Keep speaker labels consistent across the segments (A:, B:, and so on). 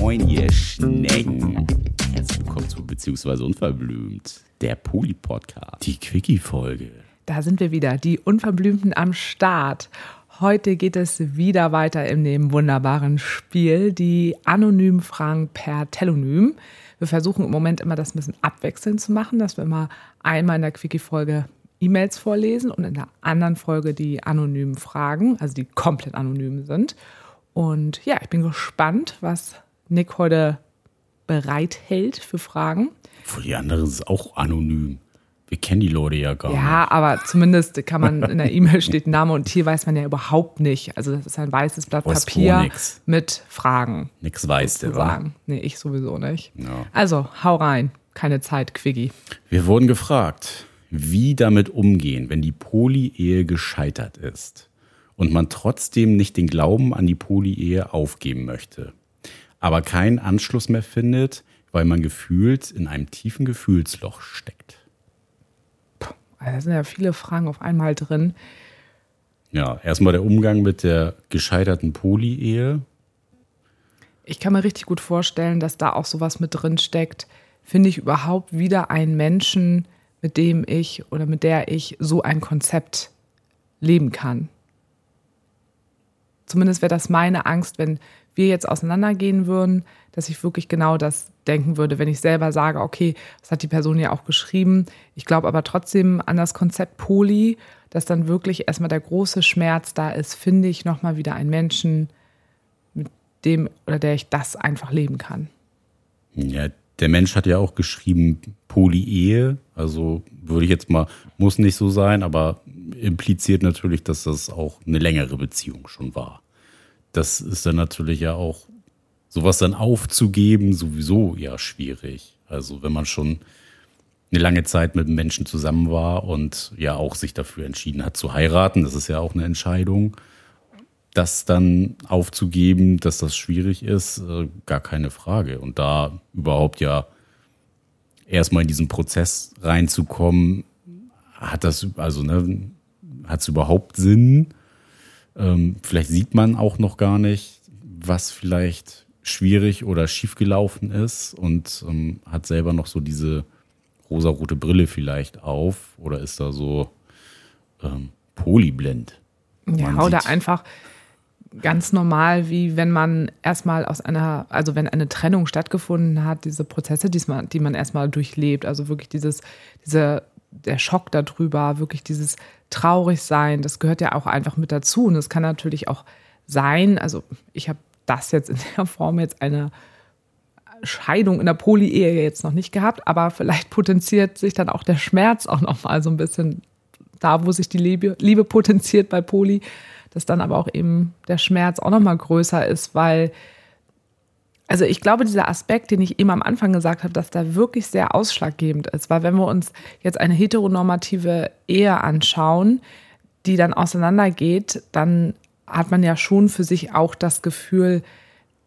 A: Moin, ihr Schnecken. Herzlich willkommen zu Beziehungsweise Unverblümt, der Poli-Podcast. Die Quickie-Folge.
B: Da sind wir wieder, die Unverblümten am Start. Heute geht es wieder weiter in dem wunderbaren Spiel, die anonymen Fragen per Telonym. Wir versuchen im Moment immer das ein bisschen abwechselnd zu machen, dass wir immer einmal in der Quickie-Folge E-Mails vorlesen und in der anderen Folge die anonymen Fragen, also die komplett anonym sind. Und ja, ich bin gespannt, was Nick heute bereithält für Fragen.
A: Für die anderen ist es auch anonym. Wir kennen die Leute ja gar
B: Ja,
A: nicht.
B: aber zumindest kann man in der E-Mail steht Name und Tier weiß man ja überhaupt nicht. Also das ist ein weißes Blatt
A: Weiß
B: Papier mit Fragen.
A: Nix weiß der, wa?
B: Nee, ich sowieso nicht.
A: Ja.
B: Also, hau rein. Keine Zeit, Quiggy.
A: Wir wurden gefragt, wie damit umgehen, wenn die Poli-Ehe gescheitert ist und man trotzdem nicht den Glauben an die Poli-Ehe aufgeben möchte, aber keinen Anschluss mehr findet, weil man gefühlt in einem tiefen Gefühlsloch steckt.
B: Da sind ja viele Fragen auf einmal drin.
A: Ja, erstmal der Umgang mit der gescheiterten Poli-Ehe.
B: Ich kann mir richtig gut vorstellen, dass da auch sowas mit drin steckt. Finde ich überhaupt wieder einen Menschen, mit dem ich oder mit der ich so ein Konzept leben kann. Zumindest wäre das meine Angst, wenn wir jetzt auseinandergehen würden, dass ich wirklich genau das denken würde, wenn ich selber sage, okay, das hat die Person ja auch geschrieben. Ich glaube aber trotzdem an das Konzept Poli, dass dann wirklich erstmal der große Schmerz da ist, finde ich nochmal wieder einen Menschen, mit dem oder der ich das einfach leben kann.
A: Ja, der Mensch hat ja auch geschrieben Poly-Ehe. Also würde ich jetzt mal, muss nicht so sein, aber impliziert natürlich, dass das auch eine längere Beziehung schon war. Das ist dann natürlich ja auch, sowas dann aufzugeben, sowieso ja schwierig. Also wenn man schon eine lange Zeit mit Menschen zusammen war und ja auch sich dafür entschieden hat zu heiraten, das ist ja auch eine Entscheidung. Das dann aufzugeben, dass das schwierig ist, äh, gar keine Frage. Und da überhaupt ja erstmal in diesen Prozess reinzukommen, hat das, also, ne, hat es überhaupt Sinn? Ähm, vielleicht sieht man auch noch gar nicht, was vielleicht schwierig oder schiefgelaufen ist und ähm, hat selber noch so diese rosarote Brille vielleicht auf oder ist da so ähm, polyblind.
B: Ja, oder einfach ganz normal, wie wenn man erstmal aus einer, also wenn eine Trennung stattgefunden hat, diese Prozesse, die man, die man erstmal durchlebt, also wirklich dieses, diese, der Schock darüber, wirklich dieses Traurigsein, das gehört ja auch einfach mit dazu. Und es kann natürlich auch sein, also ich habe das jetzt in der Form jetzt eine Scheidung in der Poly-Ehe jetzt noch nicht gehabt, aber vielleicht potenziert sich dann auch der Schmerz auch noch mal so ein bisschen da, wo sich die Liebe, Liebe potenziert bei Poly, dass dann aber auch eben der Schmerz auch noch mal größer ist, weil also ich glaube, dieser Aspekt, den ich eben am Anfang gesagt habe, dass da wirklich sehr ausschlaggebend ist, weil wenn wir uns jetzt eine heteronormative Ehe anschauen, die dann auseinandergeht, dann hat man ja schon für sich auch das Gefühl,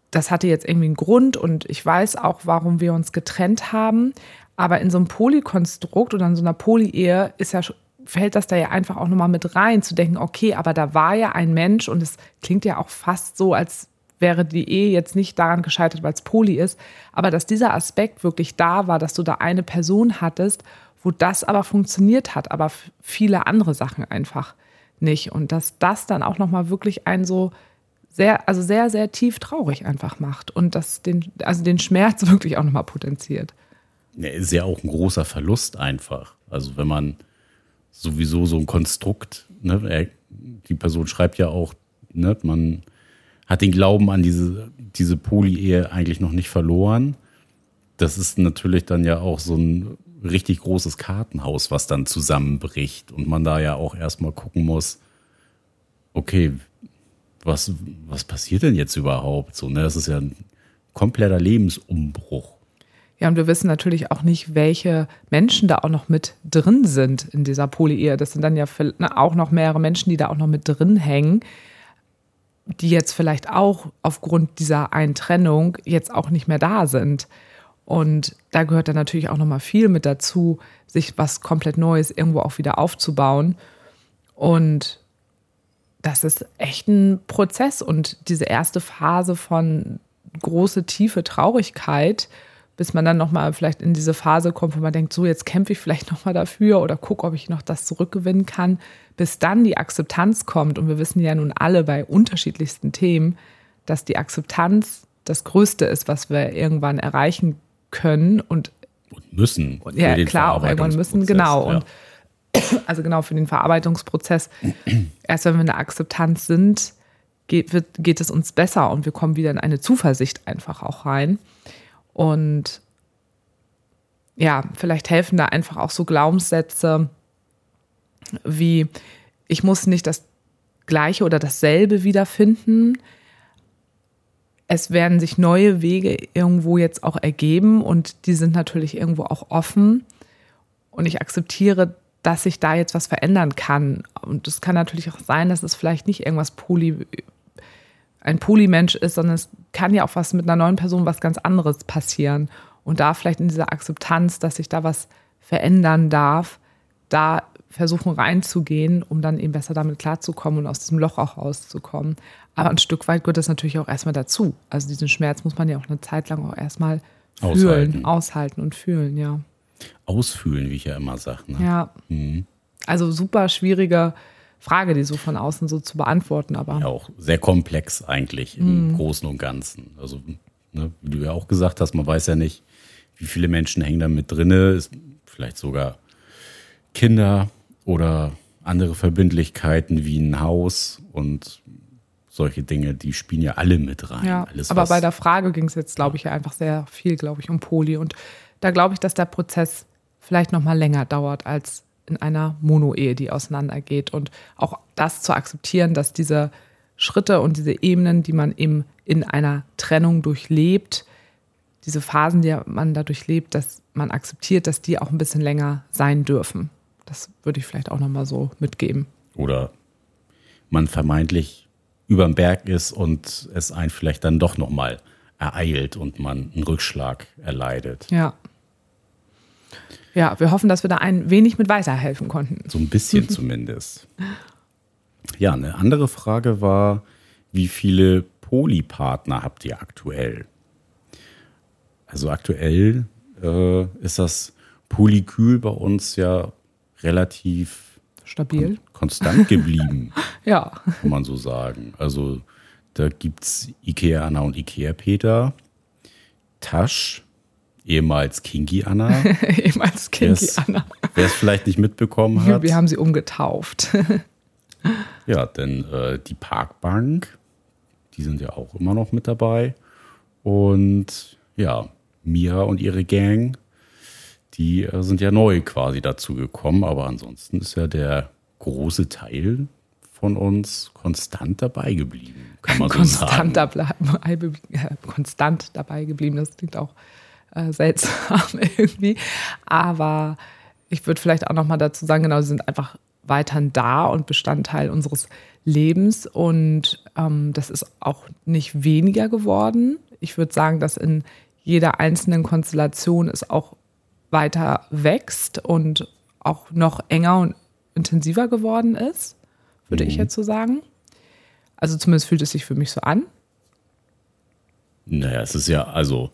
B: das hatte jetzt irgendwie einen Grund und ich weiß auch, warum wir uns getrennt haben. Aber in so einem Polykonstrukt oder in so einer Poly-Ehe ist ja, fällt das da ja einfach auch nochmal mit rein, zu denken, okay, aber da war ja ein Mensch und es klingt ja auch fast so, als wäre die Ehe jetzt nicht daran gescheitert, weil es Poly ist, aber dass dieser Aspekt wirklich da war, dass du da eine Person hattest, wo das aber funktioniert hat, aber viele andere Sachen einfach nicht. Und dass das dann auch nochmal wirklich ein so sehr, also sehr, sehr tief traurig einfach macht und das den, also den Schmerz wirklich auch nochmal potenziert.
A: Ja, ist ja auch ein großer Verlust einfach. Also wenn man sowieso so ein Konstrukt, ne, er, die Person schreibt ja auch, ne, man hat den Glauben an diese, diese Poly-Ehe eigentlich noch nicht verloren. Das ist natürlich dann ja auch so ein richtig großes Kartenhaus, was dann zusammenbricht und man da ja auch erstmal gucken muss, okay, was, was passiert denn jetzt überhaupt? So, ne, das ist ja ein kompletter Lebensumbruch.
B: Ja, und wir wissen natürlich auch nicht, welche Menschen da auch noch mit drin sind in dieser Poly-Ehe. Das sind dann ja ne, auch noch mehrere Menschen, die da auch noch mit drin hängen, die jetzt vielleicht auch aufgrund dieser einen Trennung jetzt auch nicht mehr da sind. Und da gehört dann natürlich auch noch mal viel mit dazu, sich was komplett Neues irgendwo auch wieder aufzubauen. Und das ist echt ein Prozess und diese erste Phase von große, tiefe Traurigkeit, bis man dann nochmal vielleicht in diese Phase kommt, wo man denkt, so jetzt kämpfe ich vielleicht nochmal dafür oder gucke, ob ich noch das zurückgewinnen kann, bis dann die Akzeptanz kommt. Und wir wissen ja nun alle bei unterschiedlichsten Themen, dass die Akzeptanz das Größte ist, was wir irgendwann erreichen können und,
A: und müssen.
B: Und, ja, klar, auch irgendwann müssen, genau. Ja. Und also genau für den Verarbeitungsprozess. Erst wenn wir in der Akzeptanz sind, geht, wird, geht es uns besser und wir kommen wieder in eine Zuversicht einfach auch rein. Und ja, vielleicht helfen da einfach auch so Glaubenssätze wie, ich muss nicht das Gleiche oder dasselbe wiederfinden. Es werden sich neue Wege irgendwo jetzt auch ergeben und die sind natürlich irgendwo auch offen. Und ich akzeptiere dass sich da jetzt was verändern kann. Und es kann natürlich auch sein, dass es vielleicht nicht irgendwas Poly, ein Polymensch ist, sondern es kann ja auch was mit einer neuen Person was ganz anderes passieren. Und da vielleicht in dieser Akzeptanz, dass sich da was verändern darf, da versuchen reinzugehen, um dann eben besser damit klarzukommen und aus diesem Loch auch rauszukommen. Aber ein Stück weit gehört das natürlich auch erstmal dazu. Also diesen Schmerz muss man ja auch eine Zeit lang auch erstmal fühlen, aushalten, aushalten und fühlen, ja
A: ausfühlen, wie ich ja immer sage. Ne?
B: Ja. Mhm. Also super schwierige Frage, die so von außen so zu beantworten, aber.
A: Ja, auch sehr komplex eigentlich im mhm. Großen und Ganzen. Also, ne, wie du ja auch gesagt hast, man weiß ja nicht, wie viele Menschen hängen da mit drinne, ist vielleicht sogar Kinder oder andere Verbindlichkeiten wie ein Haus und solche Dinge, die spielen ja alle mit rein.
B: Ja,
A: Alles,
B: aber bei der Frage ging es jetzt, glaube ich, ja einfach sehr viel, glaube ich, um Poli. Und da glaube ich, dass der Prozess vielleicht noch mal länger dauert als in einer Mono-Ehe, die auseinandergeht. Und auch das zu akzeptieren, dass diese Schritte und diese Ebenen, die man eben in einer Trennung durchlebt, diese Phasen, die man da durchlebt, dass man akzeptiert, dass die auch ein bisschen länger sein dürfen. Das würde ich vielleicht auch noch mal so mitgeben.
A: Oder man vermeintlich über dem Berg ist und es einen vielleicht dann doch noch mal ereilt und man einen Rückschlag erleidet.
B: Ja. Ja, wir hoffen, dass wir da ein wenig mit weiterhelfen konnten.
A: So ein bisschen zumindest. Ja, eine andere Frage war, wie viele Polypartner habt ihr aktuell? Also aktuell äh, ist das Polykül bei uns ja relativ
B: stabil,
A: kon konstant geblieben.
B: ja.
A: Kann man so sagen. Also da gibt es Ikea Anna und Ikea Peter, Tasch, ehemals Kinky Anna.
B: ehemals Kinky Anna.
A: Wer es vielleicht nicht mitbekommen hat.
B: Wir haben sie umgetauft.
A: ja, denn äh, die Parkbank, die sind ja auch immer noch mit dabei. Und ja, Mia und ihre Gang, die äh, sind ja neu quasi dazu gekommen. Aber ansonsten ist ja der große Teil von uns konstant dabei geblieben. Kann man
B: konstant,
A: so
B: dabei, konstant dabei geblieben, das klingt auch äh, seltsam irgendwie. Aber ich würde vielleicht auch noch mal dazu sagen, genau, sie sind einfach weiterhin da und Bestandteil unseres Lebens. Und ähm, das ist auch nicht weniger geworden. Ich würde sagen, dass in jeder einzelnen Konstellation es auch weiter wächst und auch noch enger und intensiver geworden ist, würde mhm. ich jetzt so sagen. Also zumindest fühlt es sich für mich so an.
A: Naja, es ist ja, also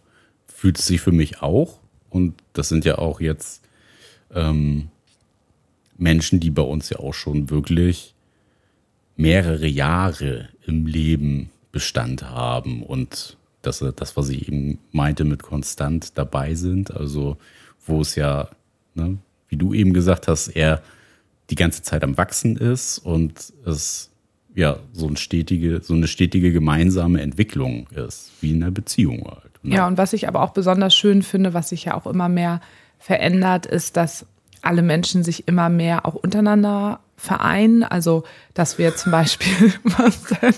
A: fühlt es sich für mich auch. Und das sind ja auch jetzt ähm, Menschen, die bei uns ja auch schon wirklich mehrere Jahre im Leben Bestand haben und das, das was ich eben meinte mit konstant dabei sind, also wo es ja, ne, wie du eben gesagt hast, er die ganze Zeit am Wachsen ist und es ja so, ein stetige, so eine stetige gemeinsame Entwicklung ist, wie in einer Beziehung halt.
B: Ne? Ja, und was ich aber auch besonders schön finde, was sich ja auch immer mehr verändert, ist, dass alle Menschen sich immer mehr auch untereinander vereinen. Also, dass wir zum Beispiel, was denn?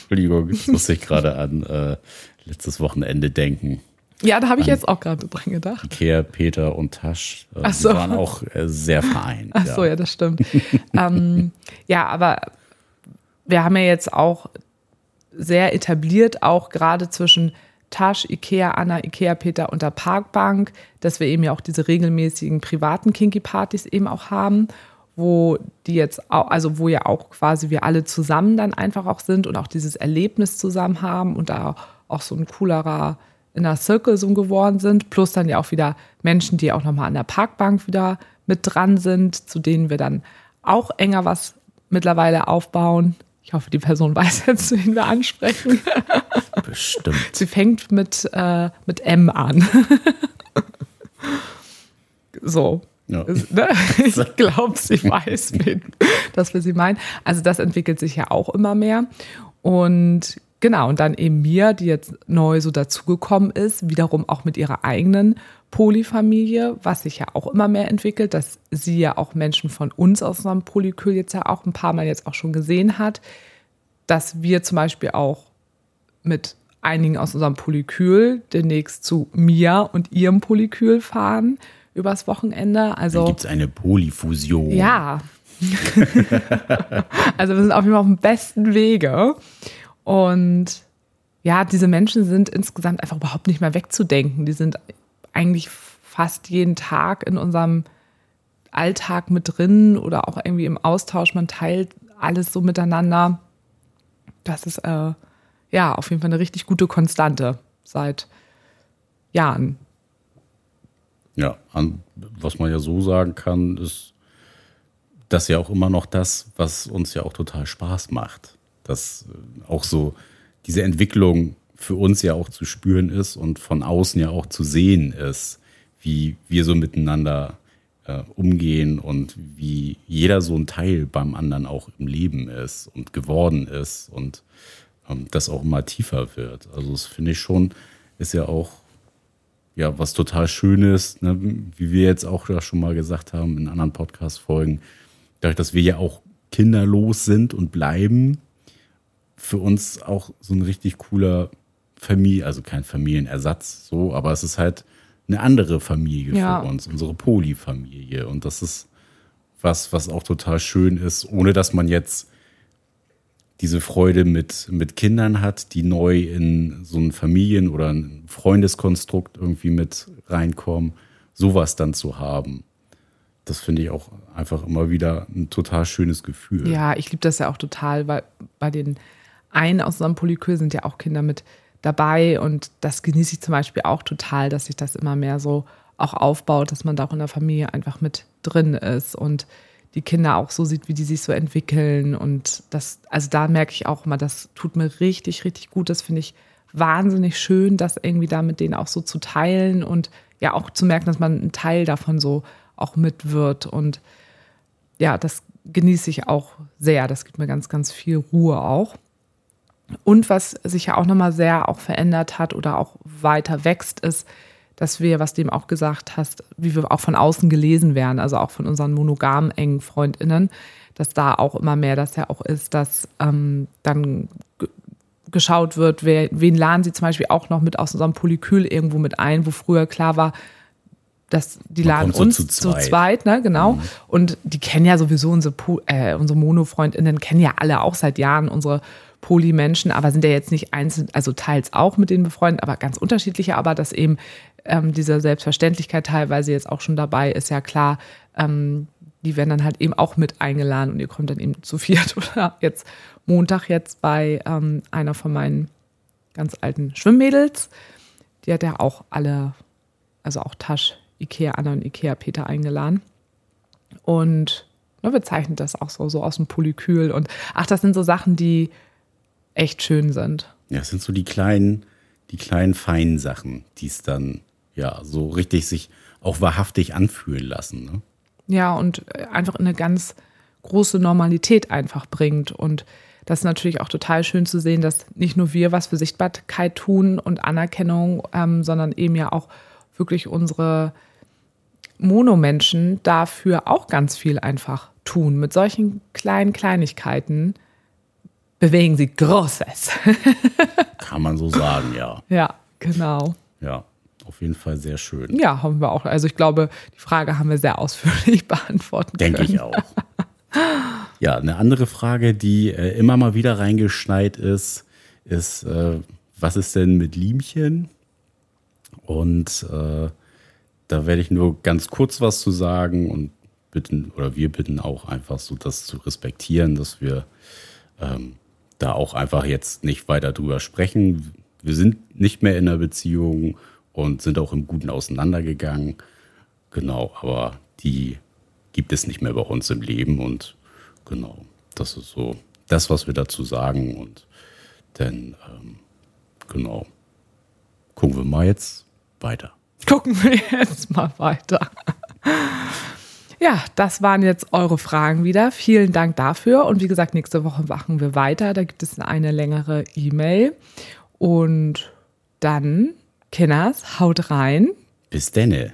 A: Entschuldigung, das muss ich gerade an äh, letztes Wochenende denken.
B: Ja, da habe ich jetzt auch gerade dran gedacht.
A: Ikea, Peter und Tasch
B: äh, so.
A: waren auch äh, sehr vereint.
B: Ach so, ja, ja das stimmt. ähm, ja, aber wir haben ja jetzt auch sehr etabliert, auch gerade zwischen Tasch, Ikea, Anna, Ikea, Peter und der Parkbank, dass wir eben ja auch diese regelmäßigen privaten Kinky-Partys eben auch haben, wo die jetzt auch, also wo ja auch quasi wir alle zusammen dann einfach auch sind und auch dieses Erlebnis zusammen haben und da auch so ein coolerer Inner Circle so geworden sind, plus dann ja auch wieder Menschen, die auch nochmal an der Parkbank wieder mit dran sind, zu denen wir dann auch enger was mittlerweile aufbauen. Ich hoffe, die Person weiß jetzt, wen wir ansprechen.
A: Bestimmt.
B: Sie fängt mit, äh, mit M an. so.
A: Ja.
B: Ne? Ich glaube, sie weiß, wen, dass wir sie meinen. Also das entwickelt sich ja auch immer mehr. Und genau, und dann eben mir, die jetzt neu so dazugekommen ist, wiederum auch mit ihrer eigenen Polyfamilie, was sich ja auch immer mehr entwickelt, dass sie ja auch Menschen von uns aus unserem Polykül jetzt ja auch ein paar Mal jetzt auch schon gesehen hat, dass wir zum Beispiel auch mit einigen aus unserem Polykül demnächst zu mir und ihrem Polykül fahren übers Wochenende. Also
A: gibt es eine Polyfusion.
B: Ja. also wir sind auf jeden Fall auf dem besten Wege. Und ja, diese Menschen sind insgesamt einfach überhaupt nicht mehr wegzudenken. Die sind eigentlich fast jeden Tag in unserem Alltag mit drin oder auch irgendwie im Austausch. Man teilt alles so miteinander. Das ist äh, ja auf jeden Fall eine richtig gute Konstante seit Jahren.
A: Ja, an, was man ja so sagen kann, ist das ja auch immer noch das, was uns ja auch total Spaß macht. Dass äh, auch so diese Entwicklung für uns ja auch zu spüren ist und von außen ja auch zu sehen ist, wie wir so miteinander äh, umgehen und wie jeder so ein Teil beim anderen auch im Leben ist und geworden ist und ähm, das auch immer tiefer wird. Also das finde ich schon, ist ja auch ja, was total Schönes, ne, wie wir jetzt auch schon mal gesagt haben in anderen Podcast-Folgen, dadurch, dass wir ja auch kinderlos sind und bleiben, für uns auch so ein richtig cooler Familie, also kein Familienersatz so, aber es ist halt eine andere Familie ja. für uns, unsere Polyfamilie. Und das ist was, was auch total schön ist, ohne dass man jetzt diese Freude mit, mit Kindern hat, die neu in so ein Familien- oder ein Freundeskonstrukt irgendwie mit reinkommen, sowas dann zu haben. Das finde ich auch einfach immer wieder ein total schönes Gefühl.
B: Ja, ich liebe das ja auch total, weil bei den einen aus unserem Polykül sind ja auch Kinder mit dabei und das genieße ich zum Beispiel auch total, dass sich das immer mehr so auch aufbaut, dass man da auch in der Familie einfach mit drin ist und die Kinder auch so sieht, wie die sich so entwickeln. Und das, also da merke ich auch immer, das tut mir richtig, richtig gut. Das finde ich wahnsinnig schön, das irgendwie da mit denen auch so zu teilen und ja auch zu merken, dass man ein Teil davon so auch mit wird. Und ja, das genieße ich auch sehr. Das gibt mir ganz, ganz viel Ruhe auch. Und was sich ja auch nochmal sehr auch verändert hat oder auch weiter wächst, ist, dass wir, was du eben auch gesagt hast, wie wir auch von außen gelesen werden, also auch von unseren monogam engen FreundInnen, dass da auch immer mehr das ja auch ist, dass ähm, dann geschaut wird, wer, wen laden sie zum Beispiel auch noch mit aus unserem Polykül irgendwo mit ein, wo früher klar war, dass die Man laden uns so zu zweit, zu zweit ne, genau. Mhm. Und die kennen ja sowieso unsere, äh, unsere Mono-FreundInnen, kennen ja alle auch seit Jahren unsere Polymenschen, aber sind ja jetzt nicht einzeln, also teils auch mit denen befreundet, aber ganz unterschiedliche, aber dass eben ähm, diese Selbstverständlichkeit teilweise jetzt auch schon dabei ist, ja klar, ähm, die werden dann halt eben auch mit eingeladen und ihr kommt dann eben zu viert oder jetzt Montag jetzt bei ähm, einer von meinen ganz alten Schwimmmädels. Die hat ja auch alle, also auch Tasch, Ikea Anna und Ikea Peter eingeladen. Und ne, bezeichnet das auch so, so aus dem Polykül. Und ach, das sind so Sachen, die echt schön sind.
A: Ja, es sind so die kleinen, die kleinen feinen Sachen, die es dann ja so richtig sich auch wahrhaftig anfühlen lassen. Ne?
B: Ja, und einfach eine ganz große Normalität einfach bringt. Und das ist natürlich auch total schön zu sehen, dass nicht nur wir was für Sichtbarkeit tun und Anerkennung, ähm, sondern eben ja auch wirklich unsere Monomenschen dafür auch ganz viel einfach tun. Mit solchen kleinen Kleinigkeiten bewegen sie Großes.
A: Kann man so sagen, ja.
B: Ja, genau.
A: Ja, auf jeden Fall sehr schön.
B: Ja, haben wir auch. Also ich glaube, die Frage haben wir sehr ausführlich beantwortet.
A: Denke ich auch. ja, eine andere Frage, die äh, immer mal wieder reingeschneit ist, ist, äh, was ist denn mit Liemchen? Und äh, da werde ich nur ganz kurz was zu sagen und bitten oder wir bitten auch einfach so, das zu respektieren, dass wir ähm, da auch einfach jetzt nicht weiter drüber sprechen. Wir sind nicht mehr in einer Beziehung und sind auch im Guten auseinandergegangen. Genau, aber die gibt es nicht mehr bei uns im Leben und genau, das ist so das, was wir dazu sagen und dann ähm, genau gucken wir mal jetzt weiter.
B: Gucken wir jetzt mal weiter. Ja, das waren jetzt eure Fragen wieder. Vielen Dank dafür. Und wie gesagt, nächste Woche machen wir weiter. Da gibt es eine längere E-Mail. Und dann, Kinners, haut rein.
A: Bis denne.